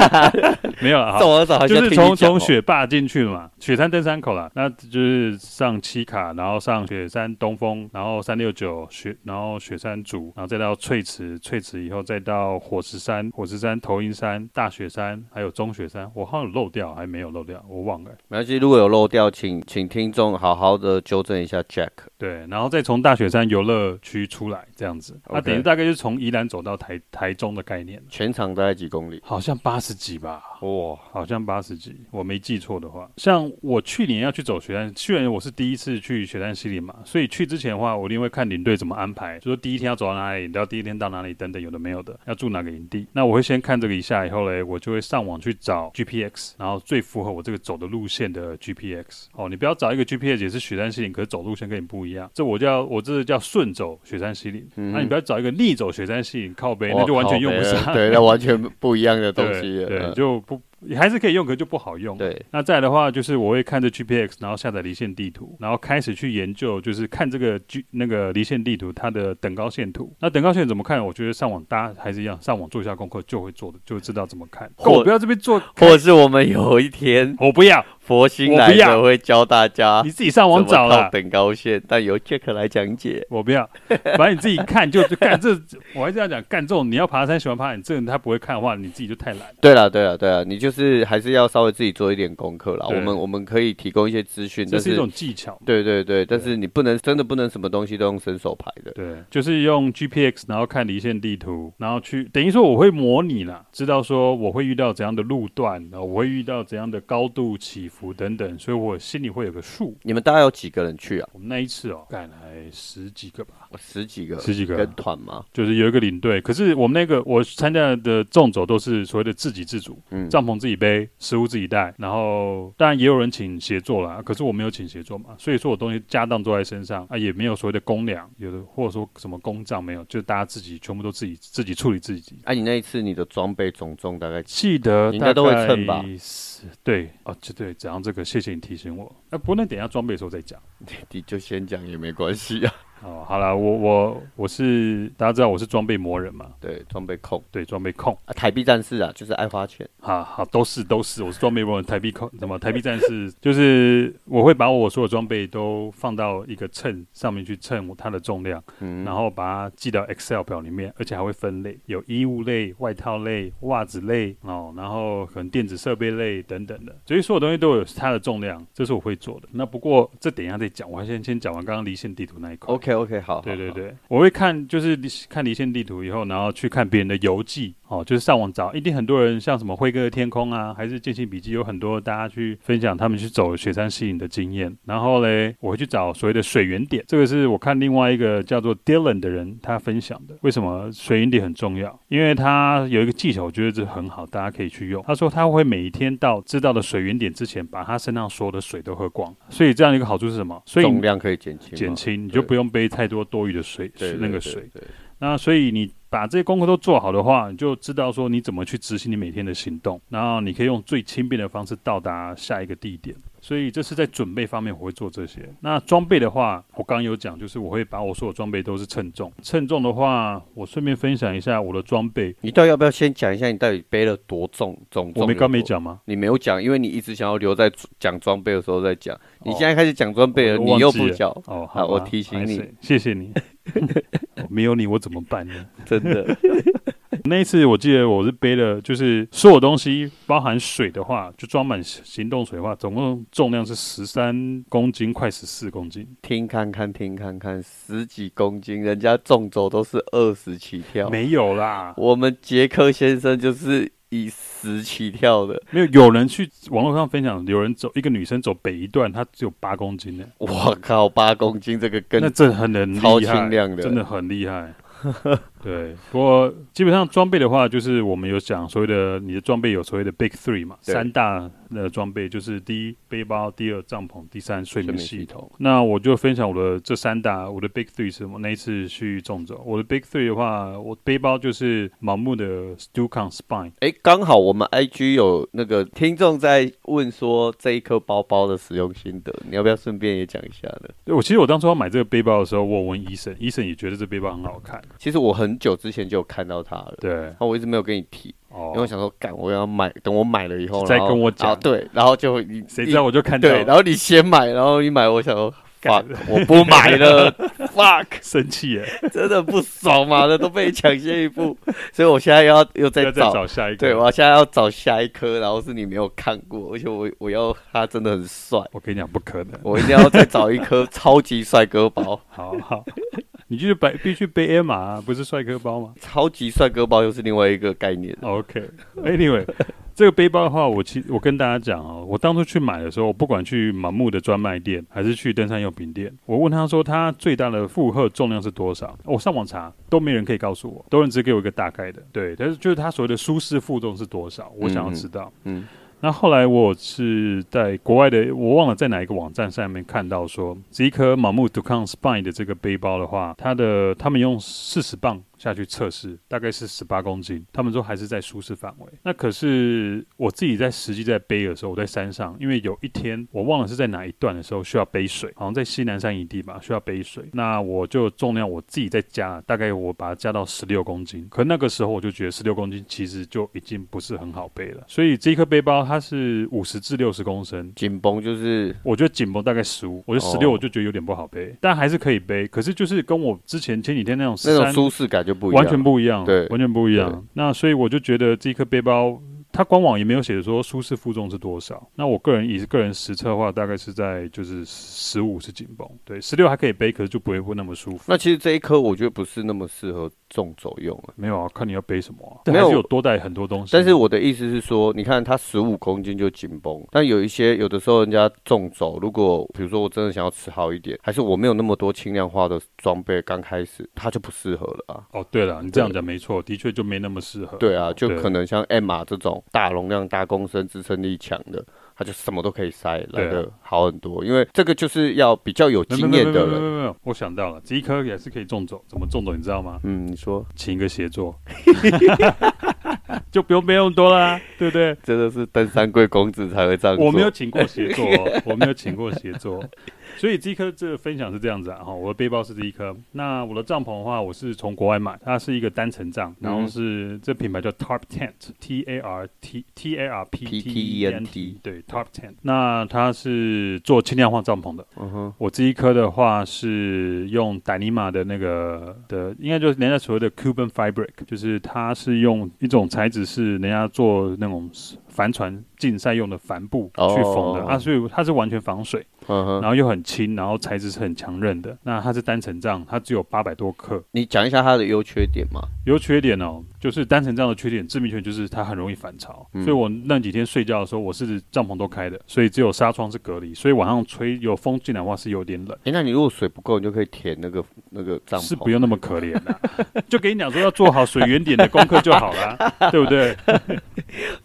[laughs] 没有啊，[laughs] 上网找就是从从雪霸进去了嘛，雪山登山口了，那就是上七卡，然后上雪山东峰，然后三六九雪，然后雪山组，然后再到翠池，翠池以后再到火石山，火石山头鹰山、大雪山，还有中雪山，我好像有漏掉，还没有漏掉，我忘了。没关系，如果有漏掉，请请听众好好的纠正一下 Jack。对，然后再从大雪山游乐区出来，这样子，那、okay. 等于大概就是从宜兰走到台台中的概念。全长大概几公里？好像八十几吧，哇、哦，好像八十几，我没记错的话。像我去年要去走雪山，去年我是第一次去雪山西林嘛，所以去之前的话，我一定会看领队怎么安排，就说第一天要走到哪里，然后第一天到哪里等等，有的没有的，要住哪个营地。那我会先看这个一下，以后嘞，我就会上网去找 GPX，然后最符合我这个走的路线的 GPX。哦，你不要找一个 GPX 也是雪山西岭，可是走路线跟你不一样，这我叫我这叫顺走雪山西岭。那、你不要找一个逆走雪山西岭靠背，那就完全用不上。对，那完全不一样。的东西，对，就不。你还是可以用，可就不好用。对，那再来的话，就是我会看着 GPX，然后下载离线地图，然后开始去研究，就是看这个 G 那个离线地图它的等高线图。那等高线怎么看？我觉得上网大家还是一样，上网做一下功课就会做的，就知道怎么看。我不要这边做，或者是我们有一天，我不要佛心来的会教大家，你自己上网找了等高线，但由 Jack 来讲解。我不要，反正你自己看就就干这，我还是要讲干这种你要爬山喜欢爬你这个他不会看的话，你自己就太懒。对了对了对了，你就是还是要。稍微自己做一点功课啦，我们我们可以提供一些资讯，这是一种技巧。对对对，但是你不能真的不能什么东西都用伸手排的。对，就是用 GPX，然后看离线地图，然后去等于说我会模拟啦，知道说我会遇到怎样的路段，然后我会遇到怎样的高度起伏等等，所以我心里会有个数。你们大概有几个人去啊？我们那一次哦，赶来十几个吧，十几个，十几个跟团吗？就是有一个领队，可是我们那个我参加的纵走都是所谓的自给自足，嗯，帐篷自己背，食物自己带，然后。哦，当然也有人请协作啦，可是我没有请协作嘛，所以说我东西家当都在身上啊，也没有所谓的公粮，有的或者说什么公账没有，就大家自己全部都自己自己处理自己。哎、啊，你那一次你的装备总重大概记得应该都会称吧？对，哦，就对，讲到这个，谢谢你提醒我。那、不能等下装备的时候再讲，[laughs] 你就先讲也没关系啊。哦，好了，我我我是大家知道我是装备魔人嘛？对，装备控，对，装备控啊，台币战士啊，就是爱花钱。好好，都是都是，我是装备魔人，台币控，什么台币战士，就是我会把我所有装备都放到一个秤上面去称它的重量，嗯，然后把它记到 Excel 表里面，而且还会分类，有衣物类、外套类、袜子类哦，然后可能电子设备类等等的，所以所有东西都有它的重量，这是我会做的。那不过这等一下再讲，我还先先讲完刚刚离线地图那一块。OK。OK，好，对对对，我会看，就是看离线地图以后，然后去看别人的游记，哦，就是上网找，一定很多人像什么辉哥的天空啊，还是健行笔记，有很多大家去分享他们去走雪山西岭的经验。然后嘞，我会去找所谓的水源点，这个是我看另外一个叫做 Dylan 的人他分享的。为什么水源点很重要？因为他有一个技巧，我觉得这很好，大家可以去用。他说他会每一天到知道的水源点之前，把他身上所有的水都喝光。所以这样一个好处是什么？所以重量可以减轻，减轻，你就不用背太多。多余的水，那个水，那所以你把这些功课都做好的话，你就知道说你怎么去执行你每天的行动，然后你可以用最轻便的方式到达下一个地点。所以这是在准备方面我会做这些。那装备的话，我刚刚有讲，就是我会把我所有装备都是称重。称重的话，我顺便分享一下我的装备。你到底要不要先讲一下你到底背了多重？重重？我没刚没讲吗？你没有讲，因为你一直想要留在讲装备的时候再讲。你现在开始讲装备了，哦，你又不讲。哦，好，我提醒你，谢谢你。没有你我怎么办呢？[laughs] 真的。[laughs] 那一次我记得我是背了，就是所有东西包含水的话，就装满行动水的话，总共重量是十三公斤，快十四公斤。听看看，听看看，十几公斤，人家纵走都是二十起跳，没有啦。我们杰克先生就是以十起跳的，没有。有人去网络上分享，有人走一个女生走北一段，她只有八公斤呢。我靠，八公斤这个跟那这很能超轻量的，真的很厉害。对，不过基本上装备的话，就是我们有讲所谓的你的装备有所谓的 Big Three 嘛，三大的装备就是第一背包，第二帐篷，第三睡眠系统。那我就分享我的这三大，我的 Big Three 是什么？那一次去纵走，我的 Big Three 的话，我背包就是盲目的 Stucon Spine。哎，刚好我们 IG 有那个听众在问说这一颗包包的使用心得，你要不要顺便也讲一下呢？对，我其实我当初要买这个背包的时候，我问医生，医生也觉得这背包很好看。其实我很久之前就有看到它了，对，然后我一直没有跟你提。哦，因为我想说，干，我要买，等我买了以后，再跟我讲。对，然后就你谁知道我就看到，对，然后你先买，然后你买，我想说，fuck，我不买了，[laughs] fuck，生气耶，真的不爽嘛，那都被你抢先一步，[laughs] 所以我现在要又再找，下一颗，对，我现在要找下一颗，然后是你没有看过，而且我我要他真的很帅，我跟你讲不可能，我一定要再找一颗超级帅哥包，好 [laughs] 好。你就是背必须背 M 码，不是帅哥包吗？超级帅哥包又是另外一个概念。OK，Anyway，[laughs] 这个背包的话，我其我跟大家讲哦，我当初去买的时候，我不管去盲目的专卖店还是去登山用品店，我问他说他最大的负荷重量是多少，我上网查都没人可以告诉我，都人只给我一个大概的。对，但是就是他所谓的舒适负重是多少，我想要知道。嗯。嗯那后来我是在国外的，我忘了在哪一个网站上面看到说，这一颗盲目 Stucon Spine 的这个背包的话，它的他们用四十磅。下去测试，大概是十八公斤，他们说还是在舒适范围。那可是我自己在实际在背的时候，我在山上，因为有一天我忘了是在哪一段的时候需要背水，好像在西南山营地吧，需要背水。那我就重量我自己在加，大概我把它加到十六公斤。可那个时候我就觉得十六公斤其实就已经不是很好背了。所以这一颗背包它是五十至六十公升，紧绷就是我觉得紧绷大概十五，我觉得十六我就觉得有点不好背，但还是可以背。可是就是跟我之前前几天那种那种舒适感。完全不一样，对，完全不一样。那所以我就觉得这一颗背包。它官网也没有写说舒适负重是多少。那我个人以个人实测的话，大概是在就是十五是紧绷，对，十六还可以背，可是就不会会那么舒服。那其实这一颗我觉得不是那么适合重走用啊。没有啊，看你要背什么啊。没有，有多带很多东西。但是我的意思是说，你看它十五公斤就紧绷，但有一些有的时候人家重走，如果比如说我真的想要吃好一点，还是我没有那么多轻量化的装备，刚开始它就不适合了啊。哦，对了，你这样讲没错，的确就没那么适合。对啊，就可能像 M 码这种大容量大。大公升支撑力强的，它就什么都可以塞，来的好很多。因为这个就是要比较有经验的人。没有没有，我想到了，这一颗也是可以纵走，怎么纵走你知道吗？嗯，你说，请一个协作，就不用背那么多啦，对不对？真的是登山贵公子才会这样。我没有请过协作，我没有请过协作。所以这一颗这个分享是这样子啊，哈，我的背包是这一颗。那我的帐篷的话，我是从国外买，它是一个单层帐，然后是这品牌叫 Tarp Tent，T A R T T A R P T E N T，对，Tarp Tent。那它是做轻量化帐篷的。嗯哼，我这一颗的话是用戴尼玛的那个的，应该就是人家所谓的 Cuban Fabric，就是它是用一种材质是人家做那种帆船竞赛用的帆布去缝的，啊，所以它是完全防水。然后又很轻，然后材质是很强韧的。那它是单层帐，它只有八百多克。你讲一下它的优缺点嘛？优缺点哦，就是单层帐的缺点，致命缺点就是它很容易反潮。嗯、所以我那几天睡觉的时候，我是帐篷都开的，所以只有纱窗是隔离，所以晚上吹有风进来的话是有点冷。哎，那你如果水不够，你就可以填那个那个帐篷，是不用那么可怜的，就给你讲说要做好水源点的功课就好了，[laughs] 对不对？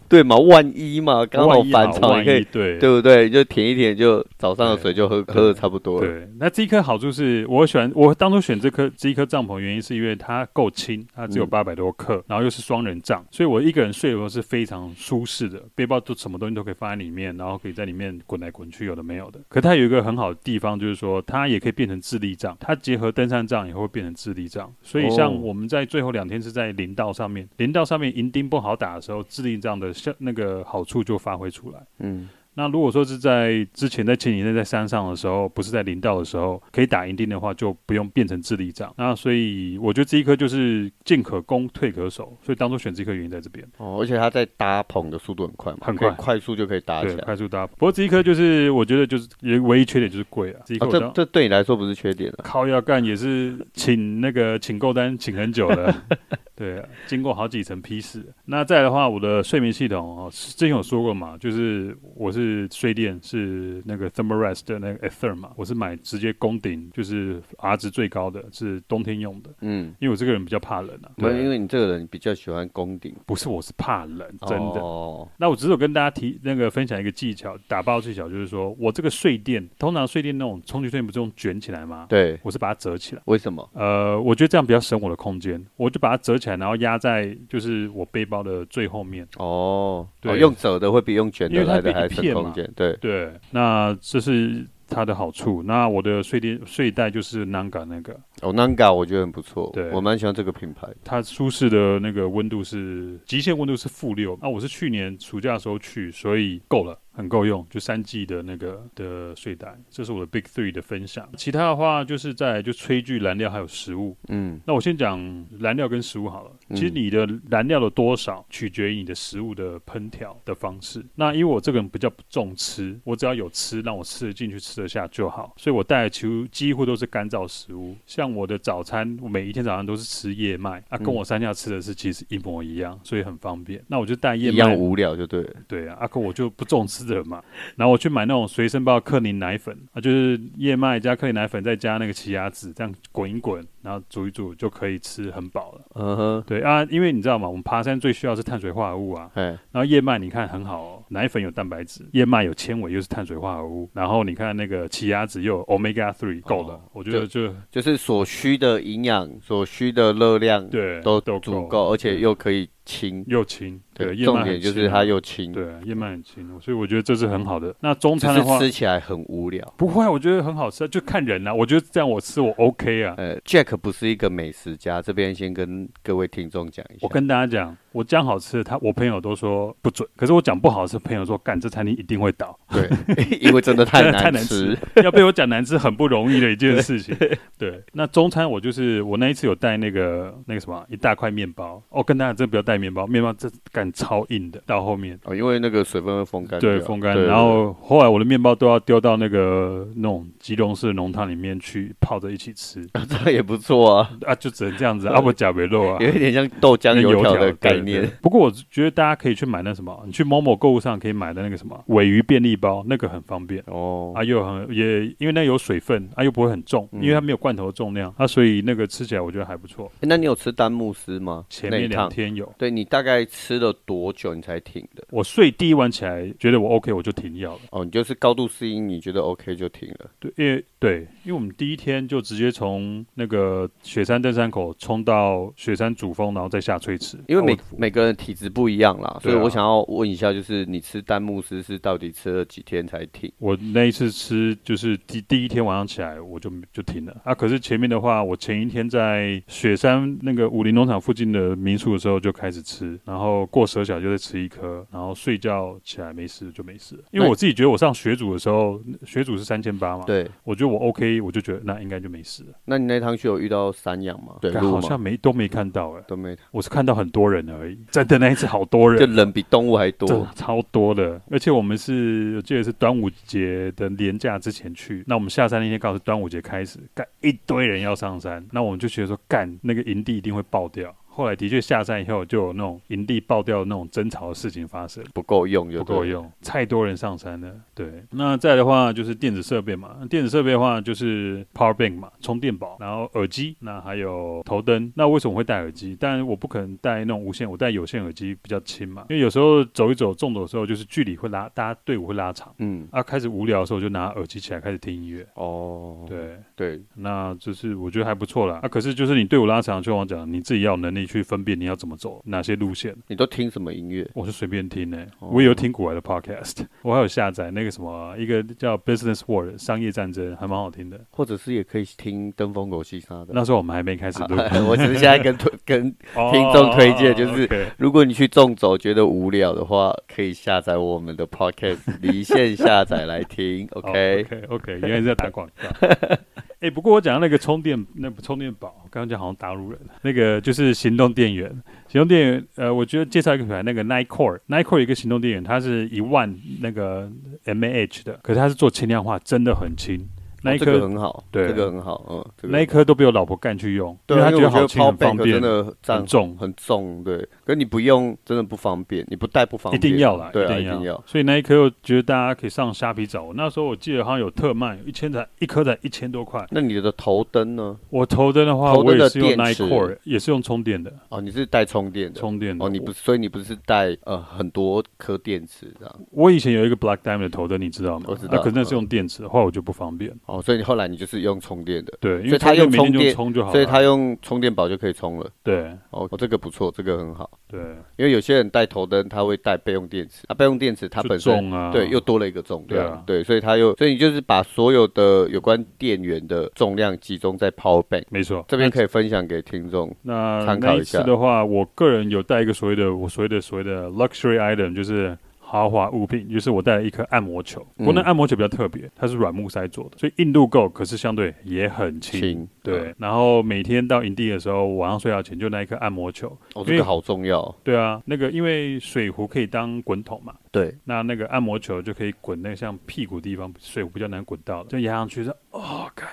对嘛，万一嘛，刚好反潮，你可以对对不对？就舔一舔，就早上的水就喝喝的差不多了。对，那这一颗好处是我喜欢，我当初选这颗这一颗帐篷原因是因为它够轻，它只有八百多克，然后又是双人帐，所以我一个人睡的时候是非常舒适的，背包都什么东西都可以放在里面，然后可以在里面滚来滚去，有的没有的。可它有一个很好的地方，就是说它也可以变成智力帐，它结合登山帐也会变成智力帐。所以像我们在最后两天是在林道上面，林道上面营钉不好打的时候，智力帐的像那个好处就发挥出来。嗯。那如果说是在之前在前几天在山上的时候，不是在林道的时候，可以打银锭的话，就不用变成智力杖。那所以我觉得这一颗就是进可攻，退可守，所以当初选这颗原因在这边。哦，而且它在搭棚的速度很快嘛，很快，快速就可以搭起来，快速搭。不过这一颗就是我觉得就是唯一缺点就是贵啊。这一颗、哦、这这对你来说不是缺点了。靠要干也是请那个请购单请很久了。[laughs] 对，经过好几层批示。那再来的话，我的睡眠系统哦，之前有说过嘛，就是我是睡垫是那个 Thermarest 的那个 Etherm 嘛，我是买直接攻顶，就是 R 值最高的，是冬天用的。嗯，因为我这个人比较怕冷啊。对，因为你这个人比较喜欢攻顶。不是，我是怕冷，真的。哦。那我只有跟大家提那个分享一个技巧，打包技巧，就是说我这个睡垫，通常睡垫那种充气睡垫不是用卷起来吗？对，我是把它折起来。为什么？呃，我觉得这样比较省我的空间，我就把它折起来。然后压在就是我背包的最后面哦，对，哦、用折的会比用卷的来的还省空间，对对。那这是它的好处。那我的睡垫睡袋就是 Nanga 那个哦，Nanga 我觉得很不错，对，我蛮喜欢这个品牌。它舒适的那个温度是极限温度是负六，那我是去年暑假的时候去，所以够了。很够用，就三 G 的那个的睡袋，这是我的 Big Three 的分享。其他的话就是在就炊具、燃料还有食物。嗯，那我先讲燃料跟食物好了。其实你的燃料的多少取决于你的食物的烹调的方式。那因为我这个人比较不重吃，我只要有吃，让我吃得进去、吃得下就好。所以我带的几乎几乎都是干燥食物。像我的早餐，我每一天早上都是吃燕麦啊，跟我三下吃的是其实一模一样，所以很方便。那我就带燕麦。一样无聊就对了。对啊，阿可我就不重吃。的嘛，然后我去买那种随身包克林奶粉啊，就是燕麦加克林奶粉，再加那个奇亚籽，这样滚一滚，然后煮一煮就可以吃很饱了。嗯哼，对啊，因为你知道吗？我们爬山最需要是碳水化合物啊。然后燕麦你看很好哦，奶粉有蛋白质，燕麦有纤维，又是碳水化合物。然后你看那个奇亚籽又有 Omega Three，够了。哦、我觉得就就，就是所需的营养，所需的热量，对，都都足够，而且又可以。轻又轻，对，对重点就是它又轻，对，燕麦很轻，所以我觉得这是很好的。那中餐的话，吃起来很无聊，不会，我觉得很好吃，就看人呐、啊。我觉得这样我吃我 OK 啊。呃，Jack 不是一个美食家，这边先跟各位听众讲一下。我跟大家讲，我讲好吃的，他我朋友都说不准，可是我讲不好吃，朋友说干这餐厅一定会倒。对，[laughs] 因为真的太 [laughs] 难吃，要被我讲难吃很不容易的一件事情。对，[laughs] 对，那中餐我就是我那一次有带那个那个什么一大块面包，哦，跟大家真的不要带。面包，面包这干超硬的，到后面哦，因为那个水分会风干，对，风干。然后后来我的面包都要丢到那个那种即溶式浓汤里面去泡着一起吃，[laughs] 啊、这也不错啊。啊，就只能这样子，啊不假维肉啊，有一点像豆浆油条的概念。不过我觉得大家可以去买那什么，你去某某购物上可以买的那个什么尾鱼便利包，那个很方便哦。啊，又很也因为那有水分，啊又不会很重，因为它没有罐头的重量，啊所以那个吃起来我觉得还不错。那你有吃丹木斯吗？前面两天有。对，你大概吃了多久你才停的？我睡第一晚起来觉得我 OK，我就停药了。哦，你就是高度适应，你觉得 OK 就停了。对，因为对，因为我们第一天就直接从那个雪山登山口冲到雪山主峰，然后再下翠池。因为每每个人体质不一样啦，所以我想要问一下，就是你吃丹木斯是到底吃了几天才停？我那一次吃就是第第一天晚上起来我就就停了啊。可是前面的话，我前一天在雪山那个武林农场附近的民宿的时候就开始吃，然后过十二小时就再吃一颗，然后睡觉起来没事就没事。因为我自己觉得我上学组的时候，学组是三千八嘛，对，我觉得我 OK，我就觉得那应该就没事了。那你那趟去有遇到散养吗？对，好像没都没看到哎、欸，都没，我是看到很多人而已。[laughs] 真的那一次好多人，就人比动物还多，超多的。而且我们是我记得是端午节的年假之前去，那我们下山那天刚好是端午节开始，干一堆人要上山，那我们就觉得说干那个营地一定会爆掉。后来的确下山以后，就有那种营地爆掉那种争吵的事情发生，不够用就不够用，太多人上山了。对，那再的话就是电子设备嘛，电子设备的话就是 power bank 嘛，充电宝，然后耳机，那还有头灯。那为什么会戴耳机？当然我不可能戴那种无线，我戴有线耳机比较轻嘛。因为有时候走一走，重走的时候就是距离会拉，大家队伍会拉长。嗯，啊，开始无聊的时候就拿耳机起来开始听音乐。哦，对对，那就是我觉得还不错啦。啊，可是就是你队伍拉长，就像我讲，你自己要有能力。你去分辨你要怎么走，哪些路线。你都听什么音乐？我是随便听呢、我也有听古来的 podcast，我还有下载那个什么一个叫 Business World 商业战争，还蛮好听的。或者是也可以听登峰狗西沙的。那时候我们还没开始录、啊，[laughs] 我只是现在跟推跟 [laughs] 听众推荐，就是如果你去纵走觉得无聊的话，可以下载我们的 podcast 离线下载来听。OK [laughs] OK OK，原来是在打广告。哎、欸，不过我讲到那个充电，那不充电宝，刚刚讲好像大陆人，那个就是行动电源。行动电源，呃，我觉得介绍一个品牌，那个 Nikecore，Nikecore 一个行动电源，它是一万那个 mAh 的，可是它是做轻量化，真的很轻。那一颗很好，对，这个很好，嗯，那一颗都被我老婆干去用，对，因为她觉得好轻很方便，真的很重很重，对，可是你不用真的不方便，你不带不方便，一定要啦，对，一定要。所以那一颗我觉得大家可以上虾皮找，我那时候我记得好像有特卖，一千才一颗才一千多块。那你的头灯呢？我头灯的话，我也是用 Nitecore，也是用充电的。哦，你是带充电的？充电的。哦，你不是，所以你不是带呃很多颗电池这样？我以前有一个 Black Diamond 的头灯，你知道吗？我知道。那可是那是用电池的话，我就不方便。哦，所以你后来你就是用充电的。对，因为他用充电充就好，所以他用充电宝就可以充了。对，哦，这个不错，这个很好。对，因为有些人带头灯，他会带备用电池啊，备用电池它本身对，又多了一个重量，对，所以他又，所以你就是把所有的有关电源的重量集中在 Power Bank。没错，这边可以分享给听众，那参考一下。那一次的话，我个人有带一个所谓的我所谓的所谓的 luxury item，就是。豪华物品，就是我带了一颗按摩球，不过那按摩球比较特别，它是软木塞做的，所以硬度够，可是相对也很轻。对，然后每天到营地的时候，晚上睡觉前就那一颗按摩球，哦，这个好重要。对啊，那个因为水壶可以当滚筒嘛，对，那那个按摩球就可以滚那个像屁股地方，水壶比较难滚到的，就压上去是，哦，看，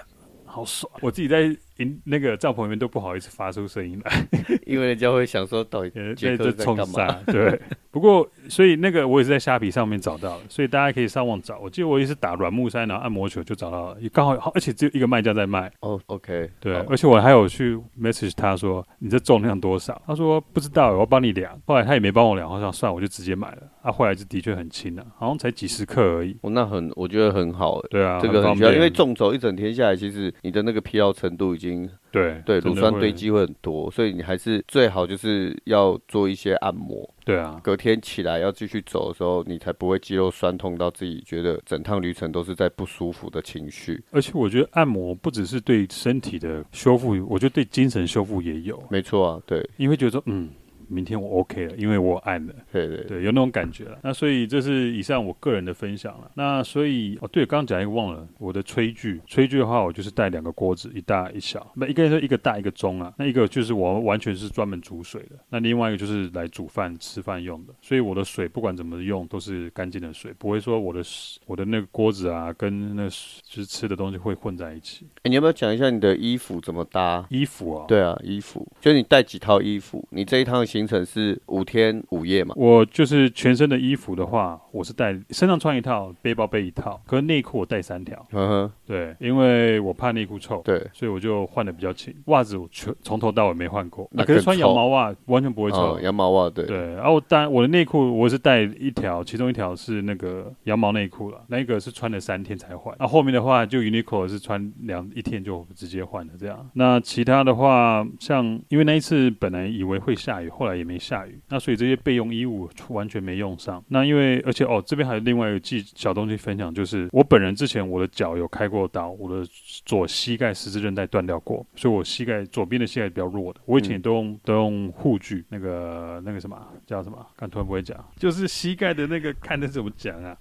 好爽。我自己在。营那个帐篷里面都不好意思发出声音来，[laughs] 因为人家会想说到底 [laughs] 杰克在干嘛？对，不过所以那个我也是在虾皮上面找到的，所以大家可以上网找。我记得我也是打软木塞，然后按摩球就找到了，也刚好，而且只有一个卖家在卖。哦，OK，对，而且我还有去 message 他说你这重量多少？他说不知道，我帮你量。后来他也没帮我量，好像算我就直接买了。啊，后来就的确很轻了，好像才几十克而已。哦，那很，我觉得很好。对啊，这个很需要，因为重走一整天下来，其实你的那个疲劳程度已经。对对，乳酸堆积会很多，所以你还是最好就是要做一些按摩。对啊，隔天起来要继续走的时候，你才不会肌肉酸痛到自己觉得整趟旅程都是在不舒服的情绪。而且我觉得按摩不只是对身体的修复，我觉得对精神修复也有。没错啊，对，你会觉得说，嗯。明天我 OK 了，因为我按了，对对对，有那种感觉了。那所以这是以上我个人的分享了。那所以哦，对，刚刚讲一个忘了，我的炊具，炊具的话，我就是带两个锅子，一大一小。那一个人说一个大一个中啊，那一个就是我完全是专门煮水的，那另外一个就是来煮饭吃饭用的。所以我的水不管怎么用都是干净的水，不会说我的我的那个锅子啊跟那就是吃的东西会混在一起。哎，你要不要讲一下你的衣服怎么搭？衣服啊？对啊，衣服，就是你带几套衣服？你这一趟行。行程是五天五夜嘛？我就是全身的衣服的话，我是带身上穿一套，背包背一套，可是内裤我带三条。嗯哼，对，因为我怕内裤臭，对，所以我就换的比较勤。袜子我全从头到尾没换过，那可是穿羊毛袜完全不会臭。羊毛袜，对对。然后带我的内裤，我是带一条，其中一条是那个羊毛内裤了，那个是穿了三天才换。那后面的话就 Uniqlo 是穿两一天就直接换了这样。那其他的话，像因为那一次本来以为会下雨，后来。也没下雨，那所以这些备用衣物完全没用上。那因为而且哦，这边还有另外一个记小东西分享，就是我本人之前我的脚有开过刀，我的左膝盖十字韧带断掉过，所以我膝盖左边的膝盖比较弱的。我以前都用、嗯、都用护具，那个那个什么叫什么？刚突然不会讲，就是膝盖的那个看的怎么讲啊？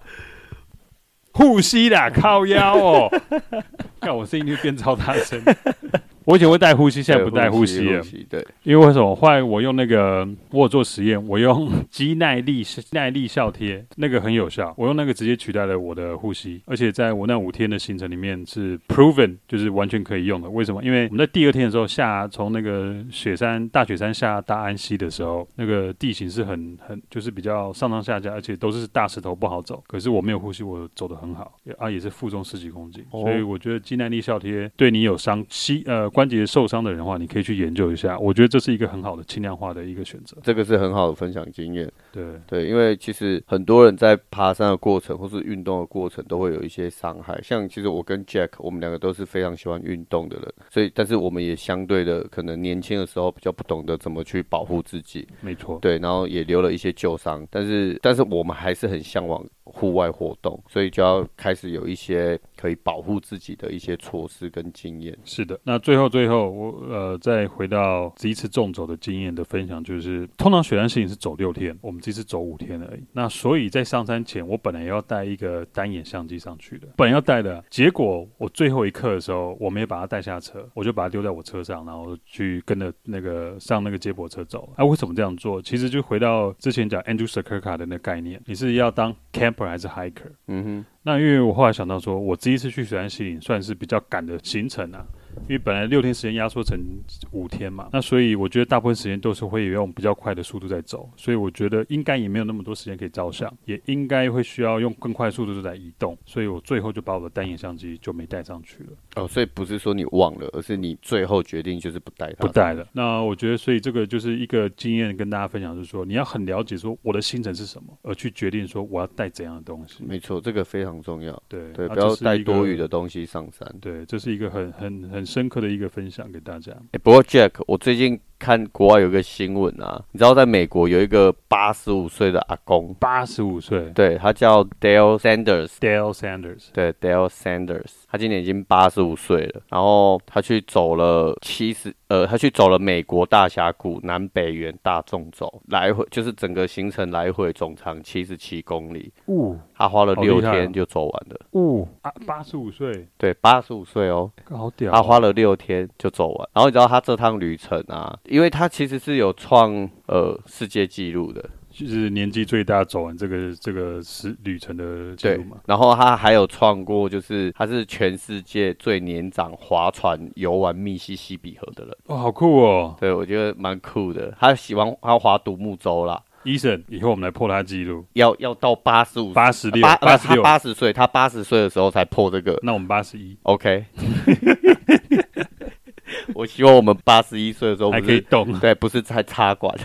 护膝啦，靠腰哦。[laughs] 看我声音就变超大声。我以前会带呼吸，现在不带呼吸了。对，因为为什么？后来我用那个，我有做实验，我用肌耐力耐力效贴，那个很有效。我用那个直接取代了我的呼吸，而且在我那五天的行程里面是 proven，就是完全可以用的。为什么？因为我们在第二天的时候下从那个雪山大雪山下大安溪的时候，那个地形是很很就是比较上上下下，而且都是大石头不好走。可是我没有呼吸，我走得很好，啊也是负重十几公斤，所以我觉得肌耐力效贴对你有伤膝呃。关节受伤的人的话，你可以去研究一下。我觉得这是一个很好的轻量化的一个选择。这个是很好的分享经验。对对，因为其实很多人在爬山的过程或是运动的过程都会有一些伤害。像其实我跟 Jack，我们两个都是非常喜欢运动的人，所以但是我们也相对的可能年轻的时候比较不懂得怎么去保护自己。没错。对，然后也留了一些旧伤，但是但是我们还是很向往户外活动，所以就要开始有一些可以保护自己的一些措施跟经验。是的，那最后最后我呃再回到这一次纵走的经验的分享，就是通常雪山行是走六天，我们这次走五天而已。那所以在上山前，我本来要带一个单眼相机上去的，本来要带的，结果我最后一刻的时候，我没有把它带下车，我就把它丢在我车上，然后去跟着那个上那个接驳车走。啊，为什么这样做？其实就回到之前讲 Andrew Sakirka 的那个概念，你是要当 camper 还是 hiker？嗯哼，那因为我后来想到说，我第一次去雪山西岭算是比较赶的行程啊。因为本来六天时间压缩成五天嘛，那所以我觉得大部分时间都是会用比较快的速度在走，所以我觉得应该也没有那么多时间可以照相，也应该会需要用更快的速度在移动，所以我最后就把我的单眼相机就没带上去了。哦，所以不是说你忘了，而是你最后决定就是不带它。不带了。那我觉得，所以这个就是一个经验跟大家分享，就是说你要很了解说我的行程是什么，而去决定说我要带怎样的东西。没错，这个非常重要。对对，不要带多余的东西上山。对，这是一个很很很深刻的一个分享给大家。欸，不过 Jack，我最近。看国外有个新闻啊，你知道在美国有一个八十五岁的阿公，八十五岁，对，他叫 Dale Sanders，Dale Sanders，对，Dale Sanders，他今年已经八十五岁了，然后他去走了七十，呃，他去走了美国大峡谷南北缘大纵走，来回就是整个行程来回总长七十七公里，呜，他花了六天就走完了，哦，啊，八十五岁，对，八十五岁哦，好屌，他花了六天就走完，然后你知道他这趟旅程啊。因为他其实是有创呃世界纪录的，就是年纪最大走完这个这个是旅程的记录嘛。然后他还有创过，就是他是全世界最年长划船游玩密西西比河的人。哇，好酷哦！对，我觉得蛮酷的。他喜欢他划独木舟啦。医生，以后我们来破他纪录，要要到八十五、八十六、八十六、八十岁，他八十岁的时候才破这个。那我们八十一，OK。[laughs] 我希望我们八十一岁的时候还可以动，对，不是在插管。[laughs]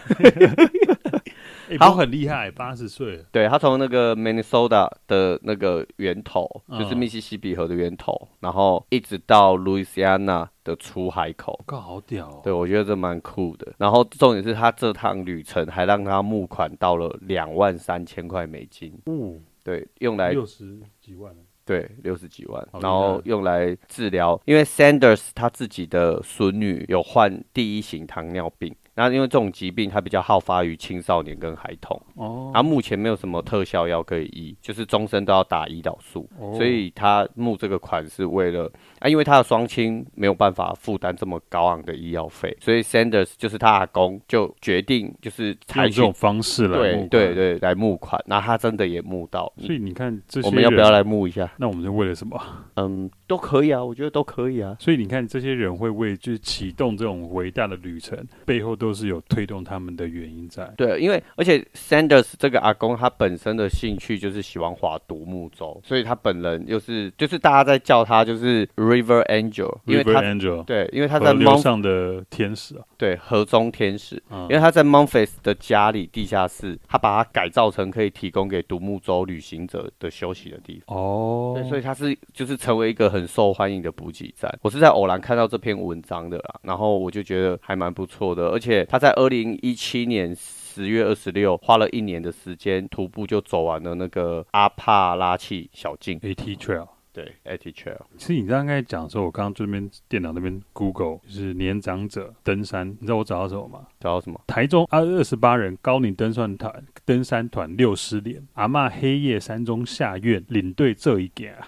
他很厉害，八十岁。对，他从那个 Minnesota 的那个源头，就是密西西比河的源头，然后一直到 Louisiana 的出海口。靠，好屌哦！对，我觉得这蛮酷的。然后重点是他这趟旅程还让他募款到了两万三千块美金。嗯，对，用来六十几万。对，六十几万，然后用来治疗，因为 Sanders 他自己的孙女有患第一型糖尿病。那因为这种疾病，它比较好发于青少年跟孩童，哦，然后目前没有什么特效药可以医，就是终身都要打胰岛素，哦、所以他募这个款是为了啊，因为他的双亲没有办法负担这么高昂的医药费，所以 Sanders 就是他阿公就决定就是采取这种方式来对对对来募款，那他真的也募到，所以你看这些我们要不要来募一下？那我们是为了什么？嗯，都可以啊，我觉得都可以啊。所以你看这些人会为就是启动这种伟大的旅程背后都。是有推动他们的原因在。对，因为而且 Sanders 这个阿公他本身的兴趣就是喜欢划独木舟，所以他本人又是就是大家在叫他就是 River Angel，因为他 River Angel 对，因为他在上的天使啊，对，河中天使，嗯、因为他在 Memphis 的家里地下室，他把它改造成可以提供给独木舟旅行者的休息的地方。哦，对，所以他是就是成为一个很很受欢迎的补给站。我是在偶然看到这篇文章的啦，然后我就觉得还蛮不错的，而且。他在二零一七年十月二十六花了一年的时间徒步就走完了那个阿帕拉契小径 AT Trail，对 AT Trail。其实你刚刚在讲的时候，我刚刚这边电脑那边 Google 就是年长者登山，你知道我找到什么吗？找到什么？台中二二十八人高龄登山团登山团六十年，阿嬷黑夜山中下院领队这一点啊。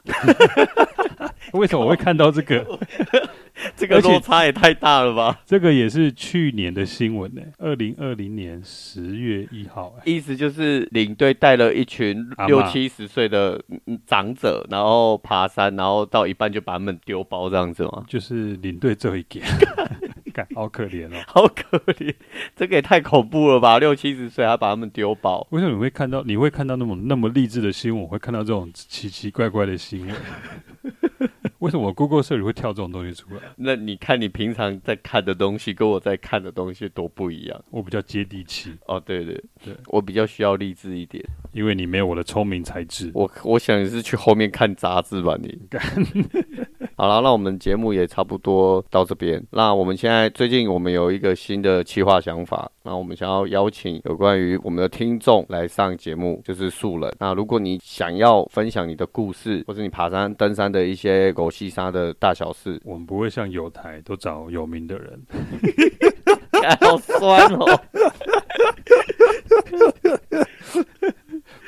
[laughs] 为什么我会看到这个？[laughs] 这个落差也太大了吧！这个也是去年的新闻呢，二零二零年十月一号。意思就是领队带了一群六七十岁的长者，然后爬山，然后到一半就把他们丢包这样子吗？就是领队这一点，[laughs] 好可怜哦，好可怜，这个也太恐怖了吧！六七十岁还把他们丢包，为什么你会看到？你会看到那么那么励志的新闻？我会看到这种奇奇怪怪的新闻。为什么 Google 社里会跳这种东西出来？那你看你平常在看的东西，跟我在看的东西多不一样。我比较接地气。哦，对对对，我比较需要励志一点，因为你没有我的聪明才智。我我想你是去后面看杂志吧，你。好了，那我们节目也差不多到这边。那我们现在最近我们有一个新的企划想法，那我们想要邀请有关于我们的听众来上节目，就是素人。那如果你想要分享你的故事，或者你爬山、登山的一些狗戏沙的大小事，我们不会像有台都找有名的人。好酸哦。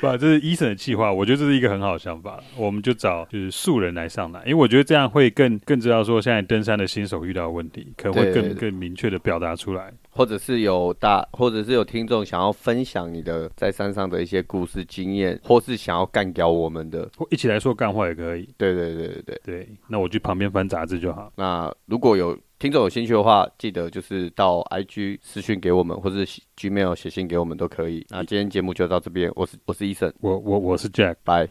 不，这是 Eason 的计划，我觉得这是一个很好的想法。我们就找就是素人来上来，因为我觉得这样会更更知道说现在登山的新手遇到的问题，可能会更更明确的表达出来。或者是有大，或者是有听众想要分享你的在山上的一些故事经验，或是想要干掉我们的，一起来说干话也可以。对对对对对对，那我去旁边翻杂志就好。那如果有。听众有兴趣的话，记得就是到 IG 私讯给我们，或是 Gmail 写信给我们都可以。那今天节目就到这边，我是我是 Eason，我我我是 Jack，拜。